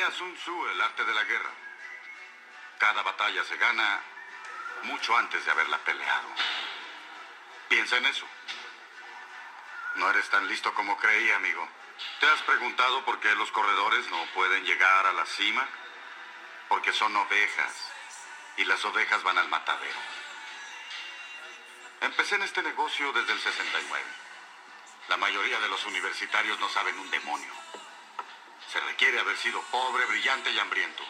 Lea Sun Tzu, El arte de la guerra. Cada batalla se gana mucho antes de haberla peleado. Piensa en eso. No eres tan listo como creí, amigo. ¿Te has preguntado por qué los corredores no pueden llegar a la cima? Porque son ovejas. Y las ovejas van al matadero. Empecé en este negocio desde el 69. La mayoría de los universitarios no saben un demonio. Se requiere haber sido pobre, brillante y hambriento,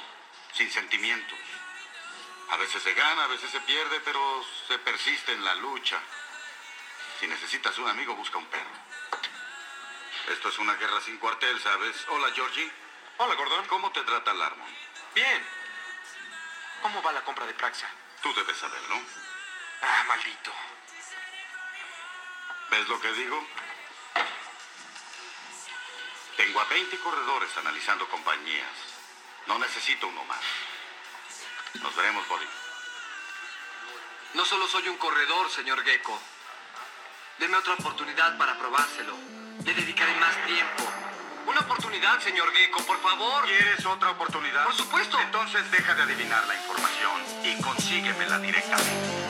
sin sentimientos. A veces se gana, a veces se pierde, pero se persiste en la lucha. Si necesitas un amigo, busca un perro. Esto es una guerra sin cuartel, ¿sabes? Hola, Georgie. Hola, Gordon. ¿Cómo te trata Larmon? Bien. ¿Cómo va la compra de Praxa? Tú debes saber, ¿no? Ah, maldito. ¿Ves lo que digo? Tengo a 20 corredores analizando compañías. No necesito uno más. Nos veremos, Body. No solo soy un corredor, señor Gecko. Deme otra oportunidad para probárselo. Le dedicaré más tiempo. Una oportunidad, señor Gecko, por favor. ¿Quieres otra oportunidad? Por supuesto. Entonces deja de adivinar la información y consíguemela directamente.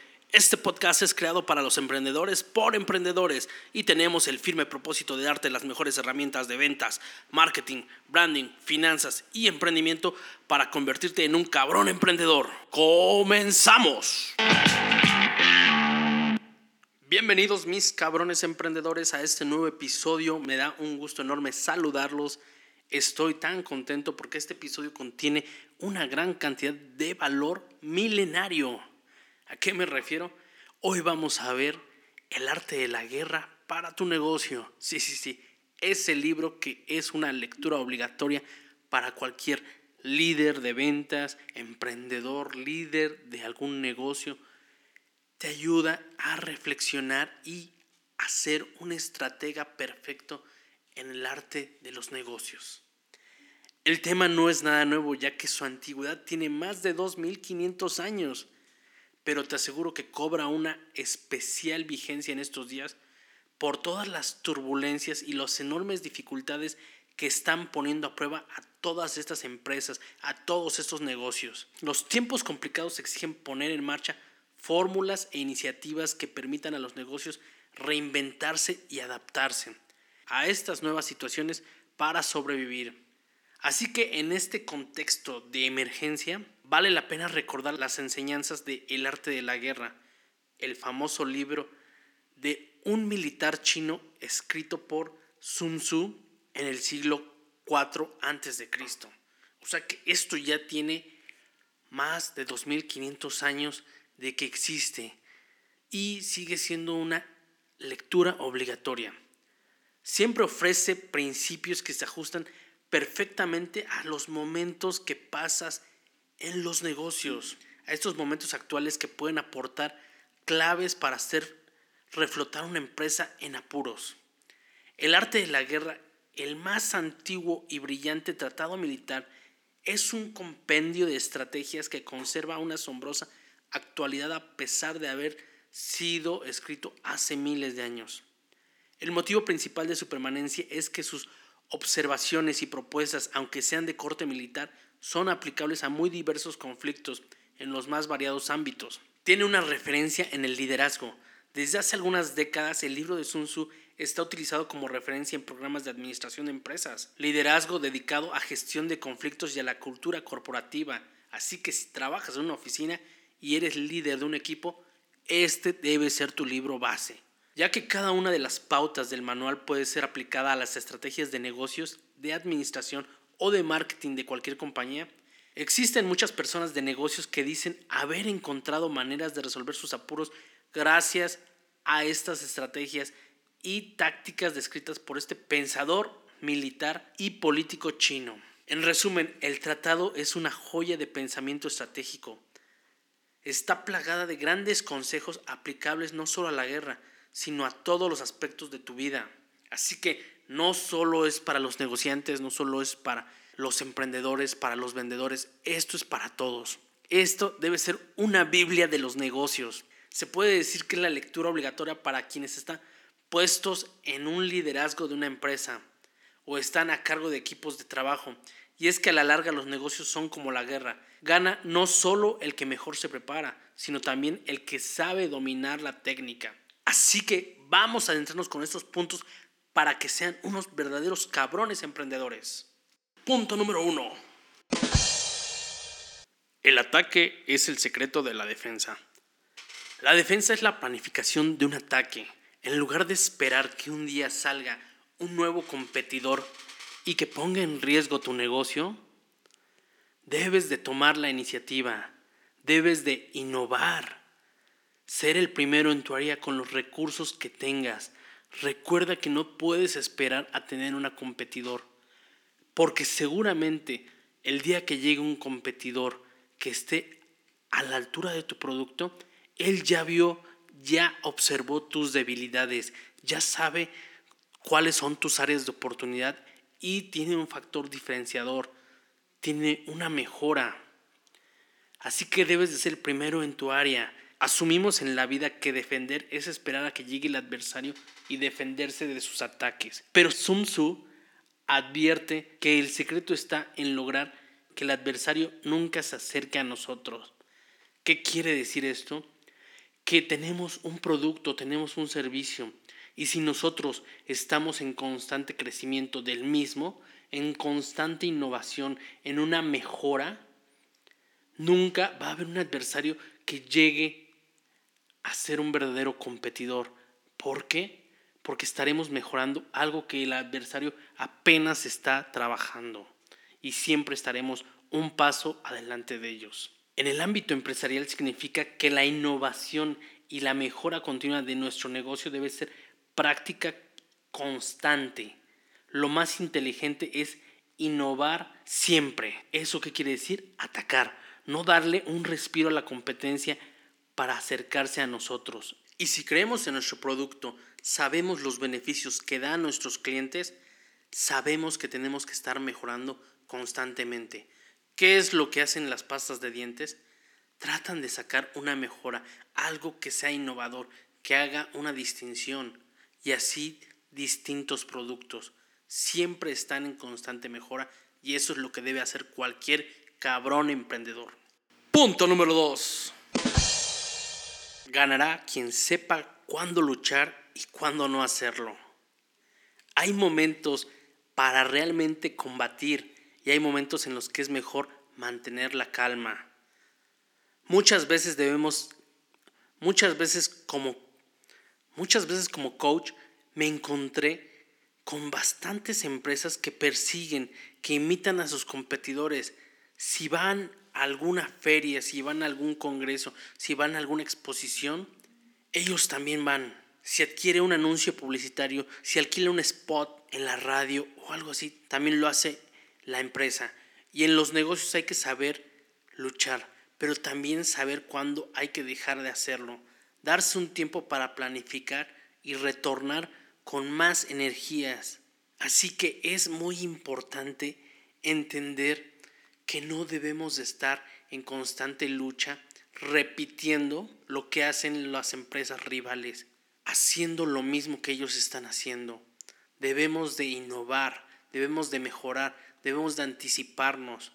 Este podcast es creado para los emprendedores por emprendedores y tenemos el firme propósito de darte las mejores herramientas de ventas, marketing, branding, finanzas y emprendimiento para convertirte en un cabrón emprendedor. ¡Comenzamos! Bienvenidos mis cabrones emprendedores a este nuevo episodio. Me da un gusto enorme saludarlos. Estoy tan contento porque este episodio contiene una gran cantidad de valor milenario. ¿A qué me refiero? Hoy vamos a ver El arte de la guerra para tu negocio. Sí, sí, sí. Ese libro que es una lectura obligatoria para cualquier líder de ventas, emprendedor, líder de algún negocio. Te ayuda a reflexionar y a ser un estratega perfecto en el arte de los negocios. El tema no es nada nuevo ya que su antigüedad tiene más de 2500 años pero te aseguro que cobra una especial vigencia en estos días por todas las turbulencias y las enormes dificultades que están poniendo a prueba a todas estas empresas, a todos estos negocios. Los tiempos complicados exigen poner en marcha fórmulas e iniciativas que permitan a los negocios reinventarse y adaptarse a estas nuevas situaciones para sobrevivir. Así que en este contexto de emergencia, vale la pena recordar las enseñanzas de El arte de la guerra, el famoso libro de un militar chino escrito por Sun Tzu en el siglo IV Cristo. O sea que esto ya tiene más de 2500 años de que existe y sigue siendo una lectura obligatoria. Siempre ofrece principios que se ajustan perfectamente a los momentos que pasas en los negocios, a estos momentos actuales que pueden aportar claves para hacer reflotar una empresa en apuros. El arte de la guerra, el más antiguo y brillante tratado militar, es un compendio de estrategias que conserva una asombrosa actualidad a pesar de haber sido escrito hace miles de años. El motivo principal de su permanencia es que sus observaciones y propuestas, aunque sean de corte militar, son aplicables a muy diversos conflictos en los más variados ámbitos. Tiene una referencia en el liderazgo. Desde hace algunas décadas el libro de Sun Tzu está utilizado como referencia en programas de administración de empresas, liderazgo dedicado a gestión de conflictos y a la cultura corporativa. Así que si trabajas en una oficina y eres líder de un equipo, este debe ser tu libro base ya que cada una de las pautas del manual puede ser aplicada a las estrategias de negocios, de administración o de marketing de cualquier compañía, existen muchas personas de negocios que dicen haber encontrado maneras de resolver sus apuros gracias a estas estrategias y tácticas descritas por este pensador militar y político chino. En resumen, el tratado es una joya de pensamiento estratégico. Está plagada de grandes consejos aplicables no solo a la guerra, sino a todos los aspectos de tu vida. Así que no solo es para los negociantes, no solo es para los emprendedores, para los vendedores, esto es para todos. Esto debe ser una Biblia de los negocios. Se puede decir que es la lectura obligatoria para quienes están puestos en un liderazgo de una empresa o están a cargo de equipos de trabajo. Y es que a la larga los negocios son como la guerra. Gana no solo el que mejor se prepara, sino también el que sabe dominar la técnica. Así que vamos a adentrarnos con estos puntos para que sean unos verdaderos cabrones emprendedores. Punto número uno. El ataque es el secreto de la defensa. La defensa es la planificación de un ataque. En lugar de esperar que un día salga un nuevo competidor y que ponga en riesgo tu negocio, debes de tomar la iniciativa, debes de innovar, ser el primero en tu área con los recursos que tengas. Recuerda que no puedes esperar a tener un competidor, porque seguramente el día que llegue un competidor que esté a la altura de tu producto, él ya vio, ya observó tus debilidades, ya sabe cuáles son tus áreas de oportunidad y tiene un factor diferenciador, tiene una mejora. Así que debes de ser el primero en tu área. Asumimos en la vida que defender es esperar a que llegue el adversario y defenderse de sus ataques. Pero Sun Tzu advierte que el secreto está en lograr que el adversario nunca se acerque a nosotros. ¿Qué quiere decir esto? Que tenemos un producto, tenemos un servicio, y si nosotros estamos en constante crecimiento del mismo, en constante innovación, en una mejora, nunca va a haber un adversario que llegue a ser un verdadero competidor. ¿Por qué? Porque estaremos mejorando algo que el adversario apenas está trabajando y siempre estaremos un paso adelante de ellos. En el ámbito empresarial significa que la innovación y la mejora continua de nuestro negocio debe ser práctica constante. Lo más inteligente es innovar siempre. ¿Eso qué quiere decir? Atacar, no darle un respiro a la competencia para acercarse a nosotros. Y si creemos en nuestro producto, sabemos los beneficios que da a nuestros clientes, sabemos que tenemos que estar mejorando constantemente. ¿Qué es lo que hacen las pastas de dientes? Tratan de sacar una mejora, algo que sea innovador, que haga una distinción y así distintos productos. Siempre están en constante mejora y eso es lo que debe hacer cualquier cabrón emprendedor. Punto número 2. Ganará quien sepa cuándo luchar y cuándo no hacerlo. Hay momentos para realmente combatir y hay momentos en los que es mejor mantener la calma. Muchas veces debemos, muchas veces como Muchas veces como coach me encontré con bastantes empresas que persiguen, que imitan a sus competidores. Si van a alguna feria, si van a algún congreso, si van a alguna exposición, ellos también van. Si adquiere un anuncio publicitario, si alquila un spot en la radio o algo así, también lo hace la empresa. Y en los negocios hay que saber luchar, pero también saber cuándo hay que dejar de hacerlo darse un tiempo para planificar y retornar con más energías. Así que es muy importante entender que no debemos de estar en constante lucha repitiendo lo que hacen las empresas rivales, haciendo lo mismo que ellos están haciendo. Debemos de innovar, debemos de mejorar, debemos de anticiparnos.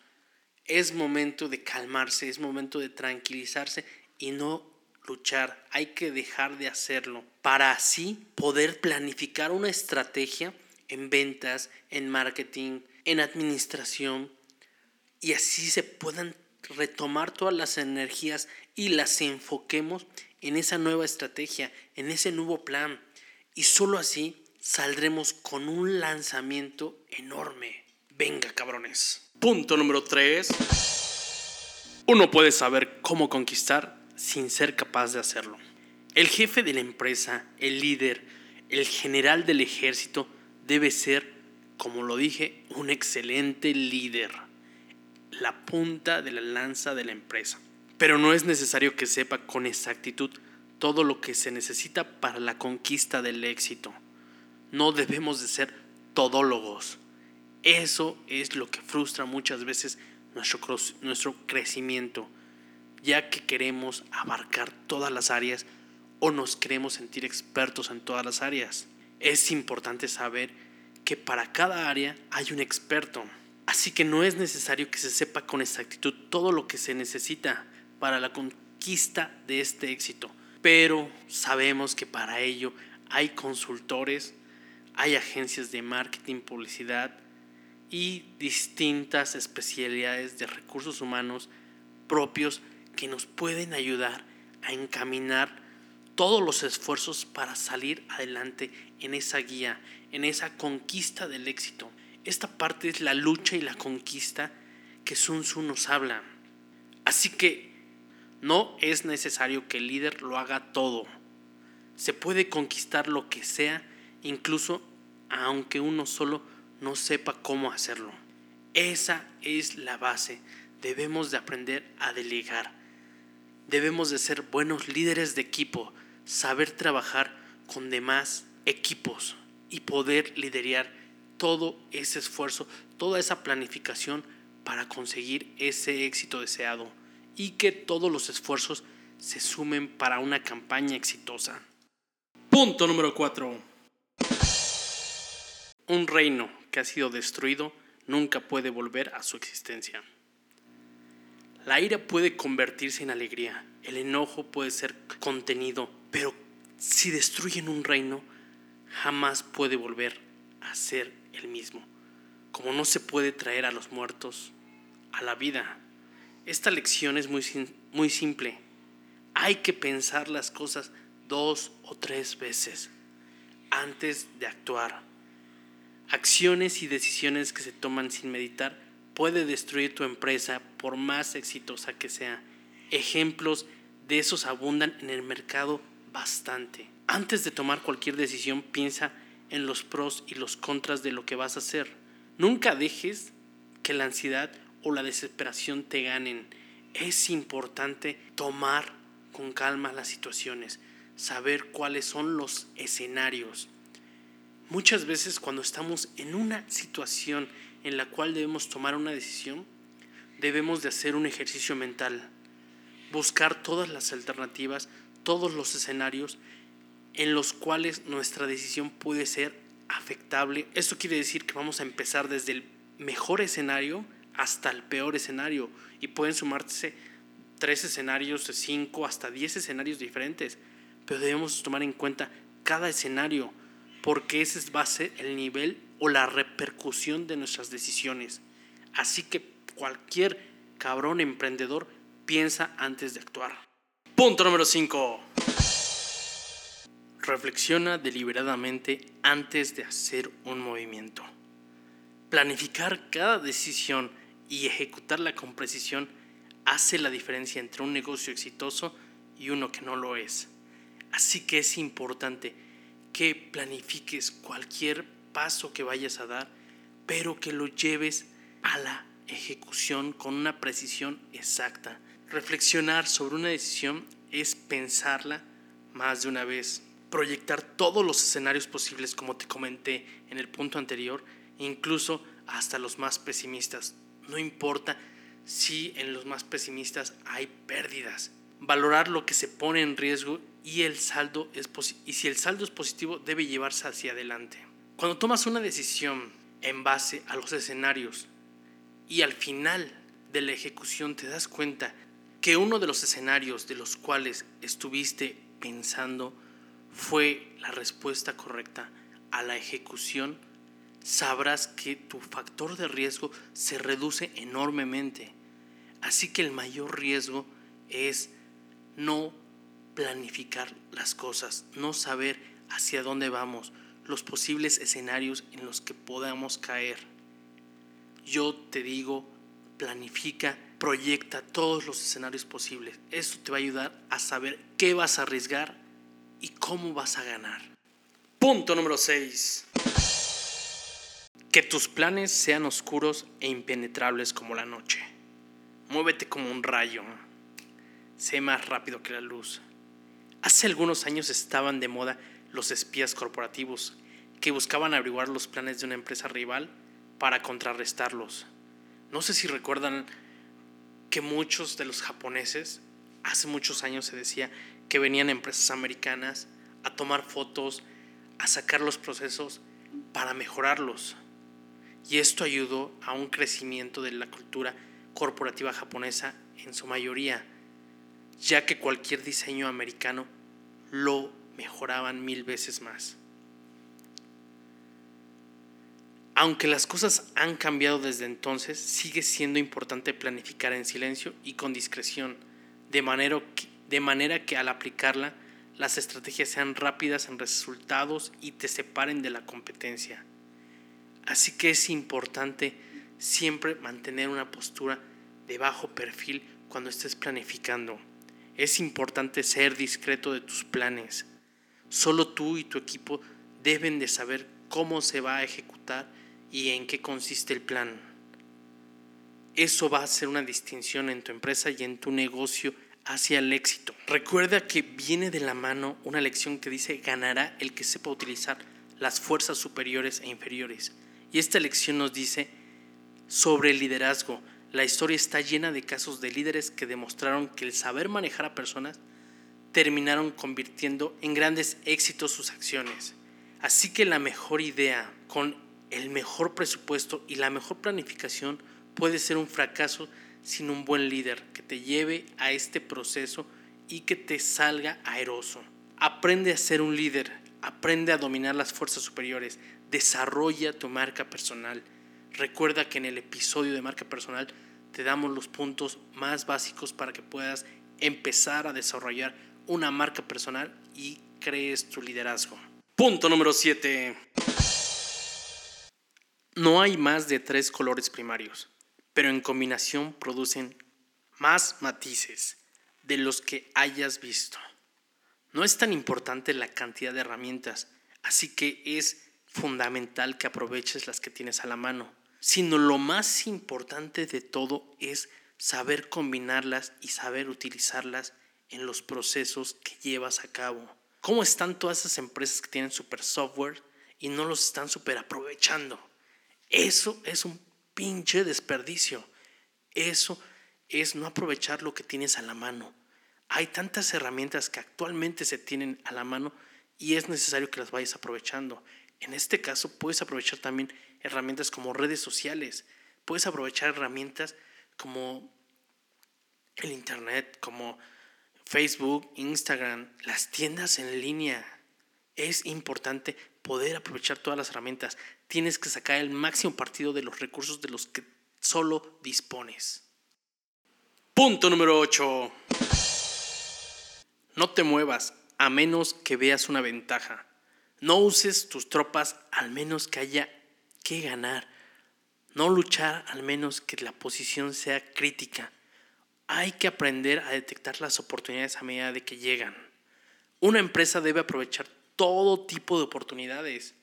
Es momento de calmarse, es momento de tranquilizarse y no luchar, hay que dejar de hacerlo para así poder planificar una estrategia en ventas, en marketing, en administración y así se puedan retomar todas las energías y las enfoquemos en esa nueva estrategia, en ese nuevo plan y solo así saldremos con un lanzamiento enorme. Venga, cabrones. Punto número 3. Uno puede saber cómo conquistar sin ser capaz de hacerlo. El jefe de la empresa, el líder, El general del ejército debe ser, como lo dije, un excelente líder, la punta de la lanza de la empresa. Pero no es necesario que sepa con exactitud todo lo que se necesita para la conquista del éxito. No debemos de ser todólogos. Eso es lo que frustra muchas veces nuestro, nuestro crecimiento, ya que queremos abarcar todas las áreas o nos queremos sentir expertos en todas las áreas. Es importante saber que para cada área hay un experto. Así que no es necesario que se sepa con exactitud todo lo que se necesita para la conquista de este éxito pero sabemos que para ello hay consultores, hay agencias de marketing, publicidad y distintas especialidades de recursos humanos propios que nos pueden ayudar a encaminar todos los esfuerzos para salir adelante en esa guía, en esa conquista del éxito. Esta parte es la lucha y la conquista que Sun Tzu nos habla. Así que no es necesario que el líder lo haga todo. Se puede conquistar lo que sea, incluso aunque uno solo no sepa cómo hacerlo. Esa es la base. Debemos de aprender a delegar. Debemos de ser buenos líderes de equipo, saber trabajar con demás equipos y poder liderar todo ese esfuerzo, toda esa planificación para conseguir ese éxito deseado y que todos los esfuerzos se sumen para una campaña exitosa. Punto número 4. Un reino que ha sido destruido nunca puede volver a su existencia. La ira puede convertirse en alegría, el enojo puede ser contenido, pero si destruyen un reino, jamás puede volver a ser el mismo. Como no se puede traer a los muertos a la vida, esta lección es muy, muy simple. Hay que pensar las cosas dos o tres veces antes de actuar. Acciones y decisiones que se toman sin meditar puede destruir tu empresa por más exitosa que sea. Ejemplos de esos abundan en el mercado bastante. Antes de tomar cualquier decisión piensa en los pros y los contras de lo que vas a hacer. Nunca dejes que la ansiedad o la desesperación te ganen. Es importante tomar con calma las situaciones, saber cuáles son los escenarios. Muchas veces cuando estamos en una situación en la cual debemos tomar una decisión, debemos de hacer un ejercicio mental, buscar todas las alternativas, todos los escenarios en los cuales nuestra decisión puede ser afectable. Esto quiere decir que vamos a empezar desde el mejor escenario hasta el peor escenario y pueden sumarse tres escenarios, cinco, hasta diez escenarios diferentes, pero debemos tomar en cuenta cada escenario porque ese va a ser el nivel o la repercusión de nuestras decisiones. Así que cualquier cabrón emprendedor piensa antes de actuar. Punto número 5. Reflexiona deliberadamente antes de hacer un movimiento. Planificar cada decisión y ejecutarla con precisión hace la diferencia entre un negocio exitoso y uno que no lo es. Así que es importante que planifiques cualquier paso que vayas a dar, pero que lo lleves a la ejecución con una precisión exacta. Reflexionar sobre una decisión es pensarla más de una vez, proyectar todos los escenarios posibles como te comenté en el punto anterior, incluso hasta los más pesimistas. No importa si en los más pesimistas hay pérdidas. Valorar lo que se pone en riesgo y, el saldo es y si el saldo es positivo debe llevarse hacia adelante. Cuando tomas una decisión en base a los escenarios y al final de la ejecución te das cuenta que uno de los escenarios de los cuales estuviste pensando fue la respuesta correcta a la ejecución, sabrás que tu factor de riesgo se reduce enormemente. Así que el mayor riesgo es no planificar las cosas, no saber hacia dónde vamos, los posibles escenarios en los que podamos caer. Yo te digo, planifica, proyecta todos los escenarios posibles. Eso te va a ayudar a saber qué vas a arriesgar y cómo vas a ganar. Punto número 6. Que tus planes sean oscuros e impenetrables como la noche. Muévete como un rayo. Sé más rápido que la luz. Hace algunos años estaban de moda los espías corporativos que buscaban averiguar los planes de una empresa rival para contrarrestarlos. No sé si recuerdan que muchos de los japoneses, hace muchos años se decía que venían empresas americanas a tomar fotos, a sacar los procesos para mejorarlos. Y esto ayudó a un crecimiento de la cultura corporativa japonesa en su mayoría, ya que cualquier diseño americano lo mejoraban mil veces más. Aunque las cosas han cambiado desde entonces, sigue siendo importante planificar en silencio y con discreción, de manera que, de manera que al aplicarla, las estrategias sean rápidas en resultados y te separen de la competencia. Así que es importante siempre mantener una postura de bajo perfil cuando estés planificando. Es importante ser discreto de tus planes. Solo tú y tu equipo deben de saber cómo se va a ejecutar y en qué consiste el plan. Eso va a ser una distinción en tu empresa y en tu negocio hacia el éxito. Recuerda que viene de la mano una lección que dice ganará el que sepa utilizar las fuerzas superiores e inferiores. Y esta lección nos dice sobre el liderazgo. La historia está llena de casos de líderes que demostraron que el saber manejar a personas terminaron convirtiendo en grandes éxitos sus acciones. Así que la mejor idea con el mejor presupuesto y la mejor planificación puede ser un fracaso sin un buen líder que te lleve a este proceso y que te salga aeroso. Aprende a ser un líder, aprende a dominar las fuerzas superiores, desarrolla tu marca personal. Recuerda que en el episodio de marca personal te damos los puntos más básicos para que puedas empezar a desarrollar una marca personal y crees tu liderazgo. Punto número 7. No hay más de tres colores primarios, pero en combinación producen más matices de los que hayas visto. No es tan importante la cantidad de herramientas, así que es fundamental que aproveches las que tienes a la mano, sino lo más importante de todo es saber combinarlas y saber utilizarlas en los procesos que llevas a cabo. ¿Cómo están todas esas empresas que tienen super software y no los están super aprovechando? Eso es un pinche desperdicio. Eso es no aprovechar lo que tienes a la mano. Hay tantas herramientas que actualmente se tienen a la mano y es necesario que las vayas aprovechando. En este caso puedes aprovechar también herramientas como redes sociales, puedes aprovechar herramientas como el Internet, como Facebook, Instagram, las tiendas en línea. Es importante poder aprovechar todas las herramientas. Tienes que sacar el máximo partido de los recursos de los que solo dispones. Punto número 8. No te muevas a menos que veas una ventaja. No uses tus tropas al menos que haya que ganar. No luchar al menos que la posición sea crítica. Hay que aprender a detectar las oportunidades a medida de que llegan. Una empresa debe aprovechar todo tipo de oportunidades,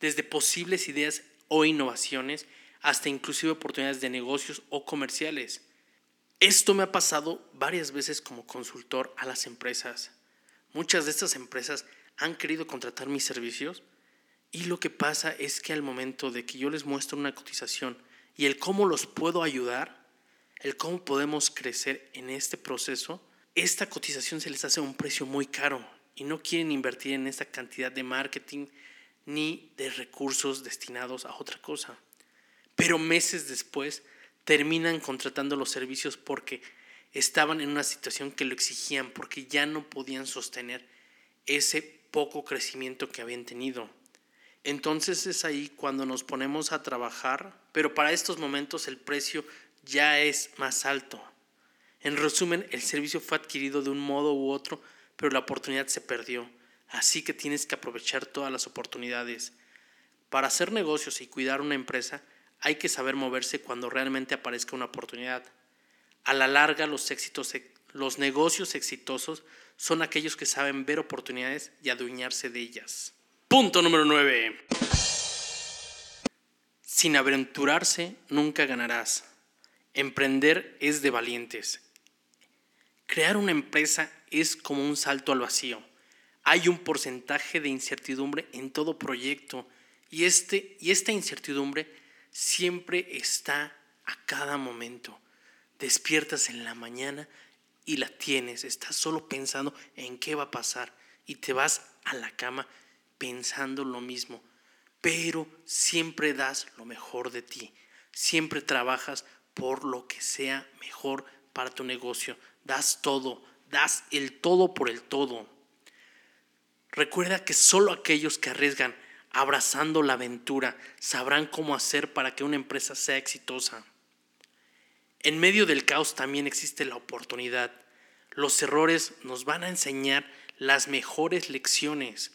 desde posibles ideas o innovaciones hasta inclusive oportunidades de negocios o comerciales. Esto me ha pasado varias veces como consultor a las empresas. Muchas de estas empresas han querido contratar mis servicios y lo que pasa es que al momento de que yo les muestro una cotización y el cómo los puedo ayudar, el cómo podemos crecer en este proceso, esta cotización se les hace un precio muy caro y no quieren invertir en esta cantidad de marketing ni de recursos destinados a otra cosa. Pero meses después terminan contratando los servicios porque estaban en una situación que lo exigían, porque ya no podían sostener ese poco crecimiento que habían tenido. Entonces es ahí cuando nos ponemos a trabajar, pero para estos momentos el precio ya es más alto. En resumen, el servicio fue adquirido de un modo u otro pero la oportunidad se perdió. Así que tienes que aprovechar todas las oportunidades. Para hacer negocios y cuidar una empresa, hay que saber moverse cuando realmente aparezca una oportunidad. A la larga, los, éxitos, los negocios exitosos son aquellos que saben ver oportunidades y adueñarse de ellas. Punto número 9. Sin aventurarse nunca ganarás. Emprender es de valientes. Crear una empresa es como un salto al vacío. Hay un porcentaje de incertidumbre en todo proyecto. Y, este, y esta incertidumbre siempre está a cada momento. Despiertas en la mañana y la tienes, estás solo pensando en qué va a pasar y te vas a la cama pensando lo mismo, pero siempre das lo mejor de ti, siempre trabajas por lo que sea mejor para tu negocio, das todo, das el todo por el todo. Recuerda que solo aquellos que arriesgan abrazando la aventura sabrán cómo hacer para que una empresa sea exitosa. En medio del caos también existe la oportunidad. Los errores nos van a enseñar las mejores lecciones.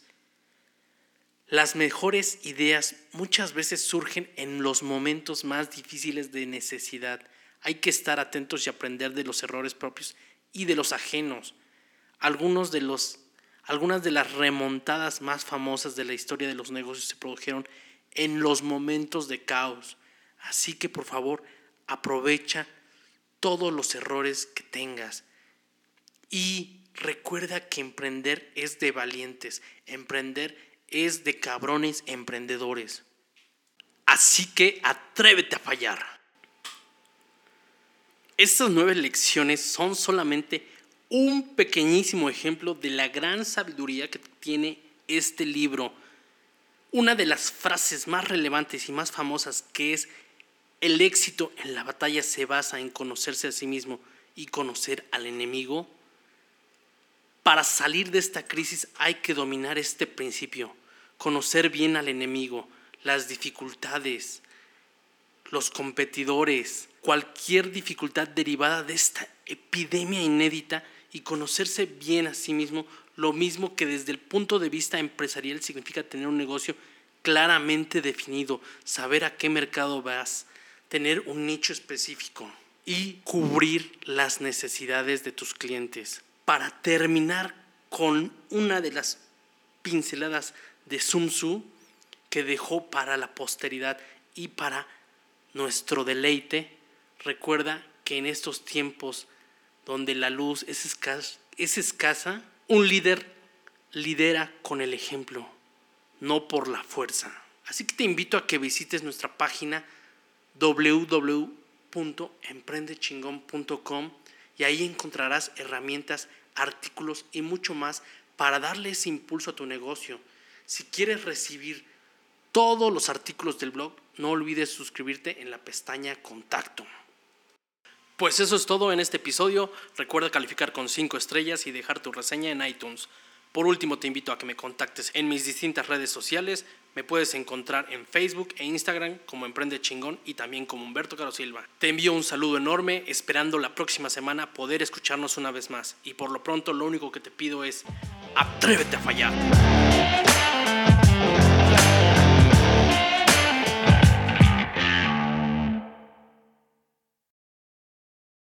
Las mejores ideas muchas veces surgen en los momentos más difíciles de necesidad. Hay que estar atentos y aprender de los errores propios y de los ajenos. Algunos de los, algunas de las remontadas más famosas de la historia de los negocios se produjeron en los momentos de caos. Así que por favor, aprovecha todos los errores que tengas. Y recuerda que emprender es de valientes, emprender es de cabrones emprendedores. Así que atrévete a fallar. Estas nueve lecciones son solamente un pequeñísimo ejemplo de la gran sabiduría que tiene este libro. Una de las frases más relevantes y más famosas que es el éxito en la batalla se basa en conocerse a sí mismo y conocer al enemigo. Para salir de esta crisis hay que dominar este principio, conocer bien al enemigo, las dificultades, los competidores, cualquier dificultad derivada de esta epidemia inédita y conocerse bien a sí mismo, lo mismo que desde el punto de vista empresarial significa tener un negocio claramente definido, saber a qué mercado vas, tener un nicho específico y cubrir las necesidades de tus clientes. Para terminar con una de las pinceladas de Sun Tzu que dejó para la posteridad y para nuestro deleite, recuerda que en estos tiempos donde la luz es escasa, es escasa un líder lidera con el ejemplo, no por la fuerza. Así que te invito a que visites nuestra página www.emprendechingón.com y ahí encontrarás herramientas, artículos y mucho más para darle ese impulso a tu negocio. Si quieres recibir todos los artículos del blog, no olvides suscribirte en la pestaña Contacto. Pues eso es todo en este episodio. Recuerda calificar con 5 estrellas y dejar tu reseña en iTunes. Por último, te invito a que me contactes en mis distintas redes sociales. Me puedes encontrar en Facebook e Instagram como Emprende Chingón y también como Humberto Caro Silva. Te envío un saludo enorme, esperando la próxima semana poder escucharnos una vez más. Y por lo pronto, lo único que te pido es: atrévete a fallar.